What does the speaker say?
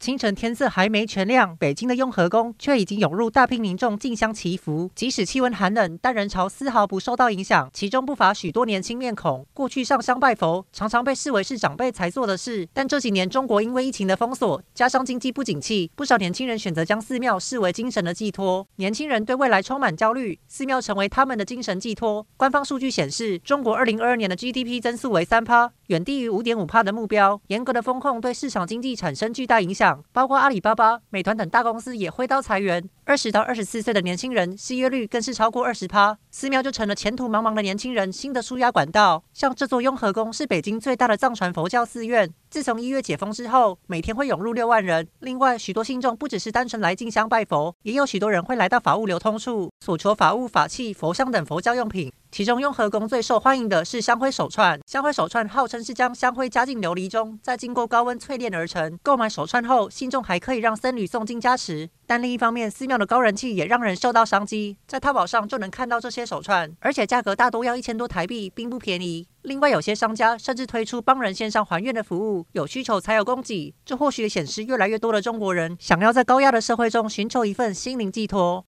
清晨天色还没全亮，北京的雍和宫却已经涌入大批民众进香祈福。即使气温寒冷，但人潮丝毫不受到影响。其中不乏许多年轻面孔。过去上香拜佛常常被视为是长辈才做的事，但这几年中国因为疫情的封锁，加上经济不景气，不少年轻人选择将寺庙视为精神的寄托。年轻人对未来充满焦虑，寺庙成为他们的精神寄托。官方数据显示，中国二零二二年的 GDP 增速为三趴，远低于五点五趴的目标。严格的风控对市场经济产生巨大影响。包括阿里巴巴、美团等大公司也挥刀裁员，二十到二十四岁的年轻人失业率更是超过二十趴，寺庙就成了前途茫茫的年轻人新的输压管道。像这座雍和宫是北京最大的藏传佛教寺院。自从一月解封之后，每天会涌入六万人。另外，许多信众不只是单纯来进香拜佛，也有许多人会来到法物流通处索求法物、法器、佛像等佛教用品。其中，雍和宫最受欢迎的是香灰手串。香灰手串号称是将香灰加进琉璃中，再经过高温淬炼而成。购买手串后，信众还可以让僧侣诵经加持。但另一方面，寺庙的高人气也让人受到商机，在淘宝上就能看到这些手串，而且价格大多要一千多台币，并不便宜。另外，有些商家甚至推出帮人线上还愿的服务，有需求才有供给。这或许也显示越来越多的中国人想要在高压的社会中寻求一份心灵寄托。